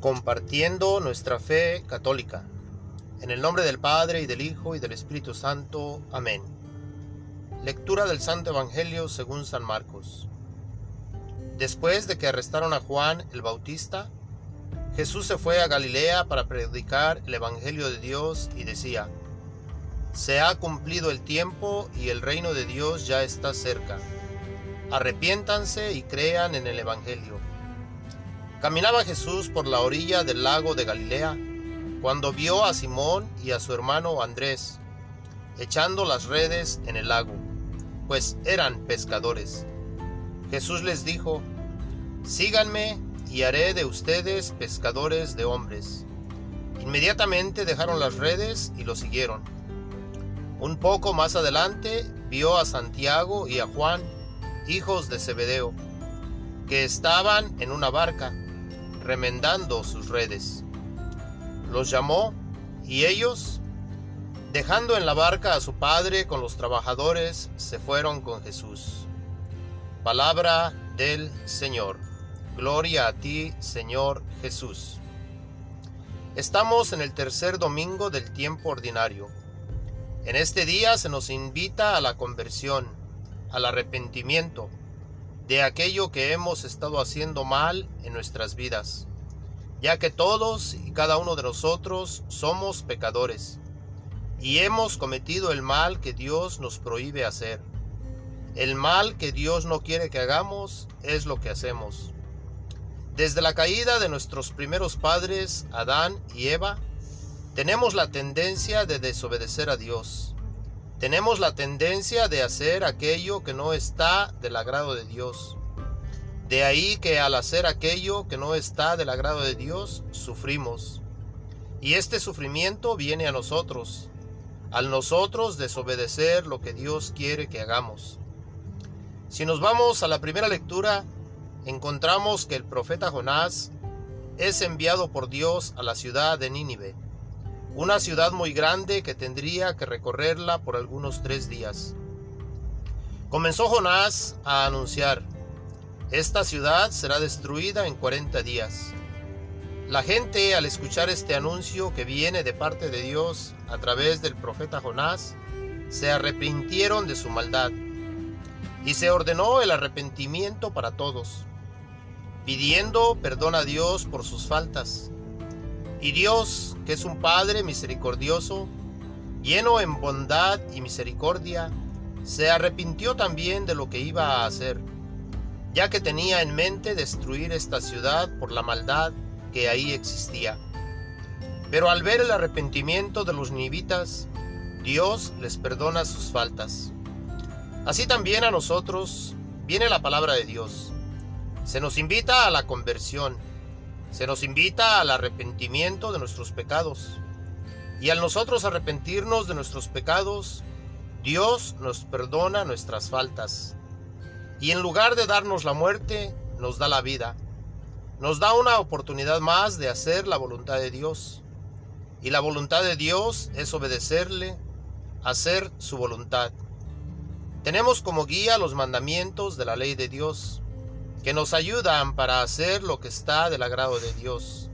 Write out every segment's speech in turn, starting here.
compartiendo nuestra fe católica. En el nombre del Padre y del Hijo y del Espíritu Santo. Amén. Lectura del Santo Evangelio según San Marcos. Después de que arrestaron a Juan el Bautista, Jesús se fue a Galilea para predicar el Evangelio de Dios y decía, Se ha cumplido el tiempo y el reino de Dios ya está cerca. Arrepiéntanse y crean en el Evangelio. Caminaba Jesús por la orilla del lago de Galilea cuando vio a Simón y a su hermano Andrés echando las redes en el lago, pues eran pescadores. Jesús les dijo, Síganme y haré de ustedes pescadores de hombres. Inmediatamente dejaron las redes y lo siguieron. Un poco más adelante vio a Santiago y a Juan, hijos de Zebedeo, que estaban en una barca remendando sus redes. Los llamó y ellos, dejando en la barca a su padre con los trabajadores, se fueron con Jesús. Palabra del Señor. Gloria a ti, Señor Jesús. Estamos en el tercer domingo del tiempo ordinario. En este día se nos invita a la conversión, al arrepentimiento, de aquello que hemos estado haciendo mal en nuestras vidas, ya que todos y cada uno de nosotros somos pecadores y hemos cometido el mal que Dios nos prohíbe hacer. El mal que Dios no quiere que hagamos es lo que hacemos. Desde la caída de nuestros primeros padres, Adán y Eva, tenemos la tendencia de desobedecer a Dios tenemos la tendencia de hacer aquello que no está del agrado de Dios. De ahí que al hacer aquello que no está del agrado de Dios, sufrimos. Y este sufrimiento viene a nosotros, al nosotros desobedecer lo que Dios quiere que hagamos. Si nos vamos a la primera lectura, encontramos que el profeta Jonás es enviado por Dios a la ciudad de Nínive una ciudad muy grande que tendría que recorrerla por algunos tres días. Comenzó Jonás a anunciar, esta ciudad será destruida en 40 días. La gente al escuchar este anuncio que viene de parte de Dios a través del profeta Jonás, se arrepintieron de su maldad y se ordenó el arrepentimiento para todos, pidiendo perdón a Dios por sus faltas y Dios, que es un Padre misericordioso, lleno en bondad y misericordia, se arrepintió también de lo que iba a hacer, ya que tenía en mente destruir esta ciudad por la maldad que ahí existía. Pero al ver el arrepentimiento de los nivitas, Dios les perdona sus faltas. Así también a nosotros viene la palabra de Dios. Se nos invita a la conversión se nos invita al arrepentimiento de nuestros pecados. Y al nosotros arrepentirnos de nuestros pecados, Dios nos perdona nuestras faltas. Y en lugar de darnos la muerte, nos da la vida. Nos da una oportunidad más de hacer la voluntad de Dios. Y la voluntad de Dios es obedecerle, hacer su voluntad. Tenemos como guía los mandamientos de la ley de Dios que nos ayudan para hacer lo que está del agrado de Dios.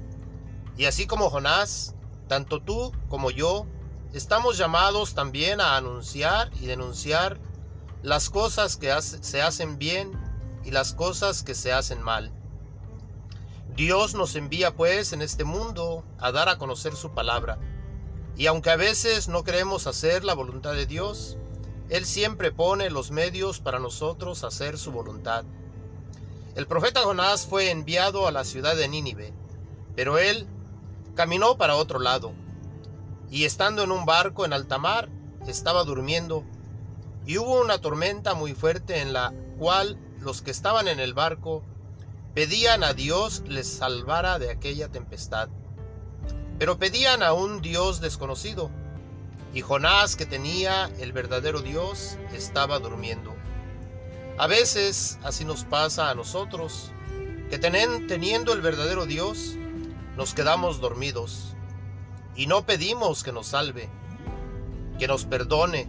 Y así como Jonás, tanto tú como yo estamos llamados también a anunciar y denunciar las cosas que se hacen bien y las cosas que se hacen mal. Dios nos envía pues en este mundo a dar a conocer su palabra. Y aunque a veces no queremos hacer la voluntad de Dios, Él siempre pone los medios para nosotros hacer su voluntad. El profeta Jonás fue enviado a la ciudad de Nínive, pero él caminó para otro lado, y estando en un barco en alta mar, estaba durmiendo, y hubo una tormenta muy fuerte en la cual los que estaban en el barco pedían a Dios les salvara de aquella tempestad. Pero pedían a un Dios desconocido, y Jonás, que tenía el verdadero Dios, estaba durmiendo. A veces así nos pasa a nosotros, que teniendo el verdadero Dios, nos quedamos dormidos y no pedimos que nos salve, que nos perdone,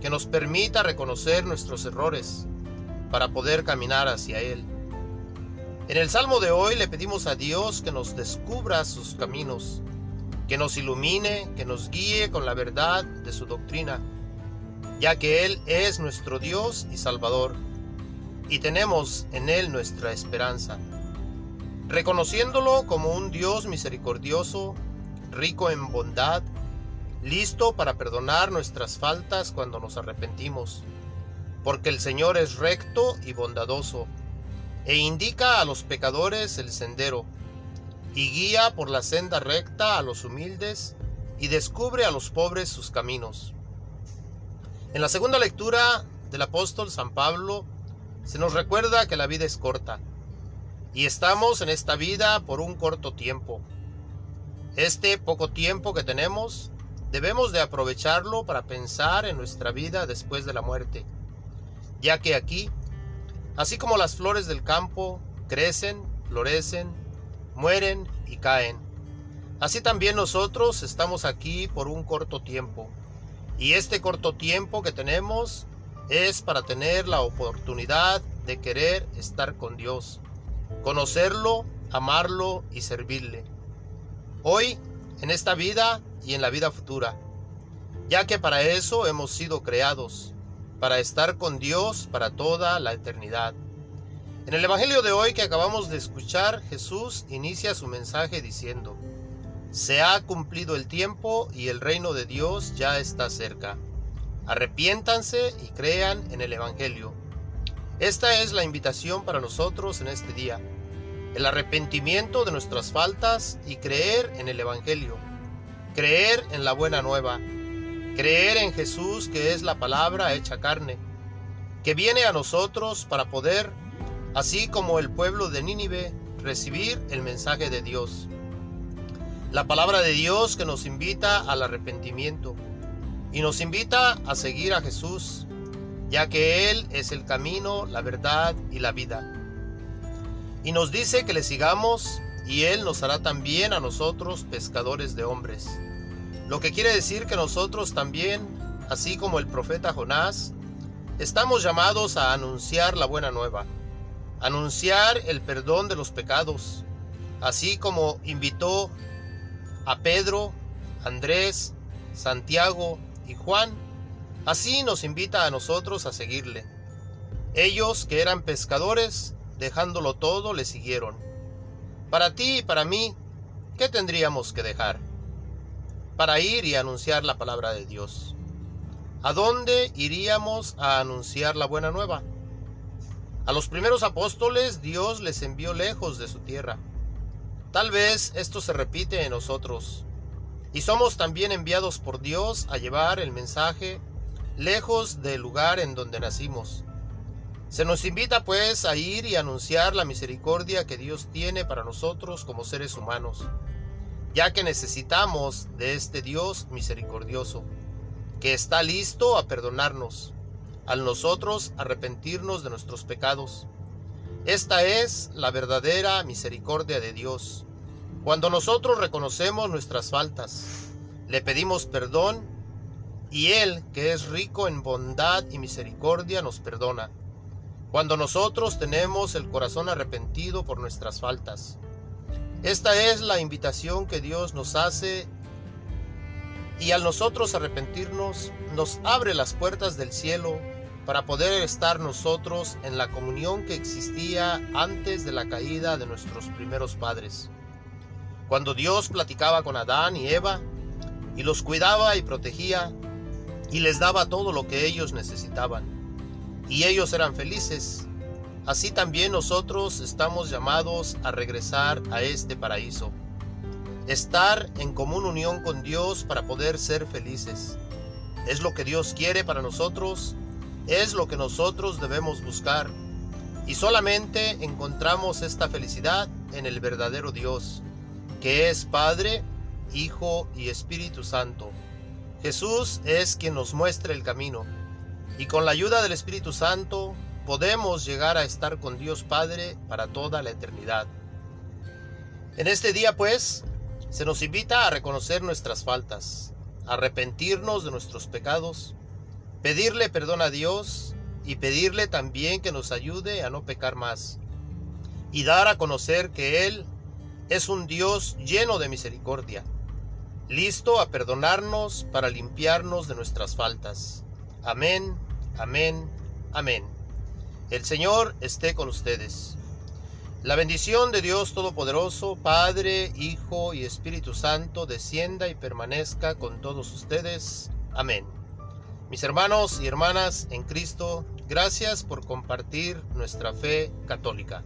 que nos permita reconocer nuestros errores para poder caminar hacia Él. En el Salmo de hoy le pedimos a Dios que nos descubra sus caminos, que nos ilumine, que nos guíe con la verdad de su doctrina, ya que Él es nuestro Dios y Salvador, y tenemos en Él nuestra esperanza. Reconociéndolo como un Dios misericordioso, rico en bondad, listo para perdonar nuestras faltas cuando nos arrepentimos, porque el Señor es recto y bondadoso, e indica a los pecadores el sendero, y guía por la senda recta a los humildes, y descubre a los pobres sus caminos. En la segunda lectura del apóstol San Pablo se nos recuerda que la vida es corta, y estamos en esta vida por un corto tiempo. Este poco tiempo que tenemos debemos de aprovecharlo para pensar en nuestra vida después de la muerte, ya que aquí, así como las flores del campo crecen, florecen, mueren y caen, así también nosotros estamos aquí por un corto tiempo, y este corto tiempo que tenemos es para tener la oportunidad de querer estar con Dios, conocerlo, amarlo y servirle. Hoy, en esta vida, y en la vida futura, ya que para eso hemos sido creados, para estar con Dios para toda la eternidad. En el Evangelio de hoy que acabamos de escuchar, Jesús inicia su mensaje diciendo, Se ha cumplido el tiempo y el reino de Dios ya está cerca. Arrepiéntanse y crean en el Evangelio. Esta es la invitación para nosotros en este día, el arrepentimiento de nuestras faltas y creer en el Evangelio creer en la buena nueva, creer en Jesús que es la palabra hecha carne, que viene a nosotros para poder, así como el pueblo de Nínive, recibir el mensaje de Dios. La palabra de Dios que nos invita al arrepentimiento y nos invita a seguir a Jesús, ya que Él es el camino, la verdad y la vida. Y nos dice que le sigamos y Él nos hará también a nosotros pescadores de hombres. Lo que quiere decir que nosotros también, así como el profeta Jonás, estamos llamados a anunciar la buena nueva, anunciar el perdón de los pecados, así como invitó a Pedro, Andrés, Santiago y Juan, así nos invita a nosotros a seguirle. Ellos que eran pescadores, dejándolo todo, le siguieron. Para ti y para mí, ¿qué tendríamos que dejar? para ir y anunciar la palabra de Dios. ¿A dónde iríamos a anunciar la buena nueva? A los primeros apóstoles Dios les envió lejos de su tierra. Tal vez esto se repite en nosotros. Y somos también enviados por Dios a llevar el mensaje lejos del lugar en donde nacimos. Se nos invita pues a ir y anunciar la misericordia que Dios tiene para nosotros como seres humanos ya que necesitamos de este Dios misericordioso, que está listo a perdonarnos, al nosotros arrepentirnos de nuestros pecados. Esta es la verdadera misericordia de Dios. Cuando nosotros reconocemos nuestras faltas, le pedimos perdón y Él, que es rico en bondad y misericordia, nos perdona. Cuando nosotros tenemos el corazón arrepentido por nuestras faltas, esta es la invitación que Dios nos hace y al nosotros arrepentirnos nos abre las puertas del cielo para poder estar nosotros en la comunión que existía antes de la caída de nuestros primeros padres. Cuando Dios platicaba con Adán y Eva y los cuidaba y protegía y les daba todo lo que ellos necesitaban. Y ellos eran felices Así también nosotros estamos llamados a regresar a este paraíso. Estar en común unión con Dios para poder ser felices. Es lo que Dios quiere para nosotros, es lo que nosotros debemos buscar. Y solamente encontramos esta felicidad en el verdadero Dios, que es Padre, Hijo y Espíritu Santo. Jesús es quien nos muestra el camino. Y con la ayuda del Espíritu Santo podemos llegar a estar con Dios Padre para toda la eternidad. En este día, pues, se nos invita a reconocer nuestras faltas, arrepentirnos de nuestros pecados, pedirle perdón a Dios y pedirle también que nos ayude a no pecar más. y dar a conocer que Él es un Dios lleno de misericordia, listo a perdonarnos para limpiarnos de nuestras faltas. Amén, amén, amén. El Señor esté con ustedes. La bendición de Dios Todopoderoso, Padre, Hijo y Espíritu Santo, descienda y permanezca con todos ustedes. Amén. Mis hermanos y hermanas en Cristo, gracias por compartir nuestra fe católica.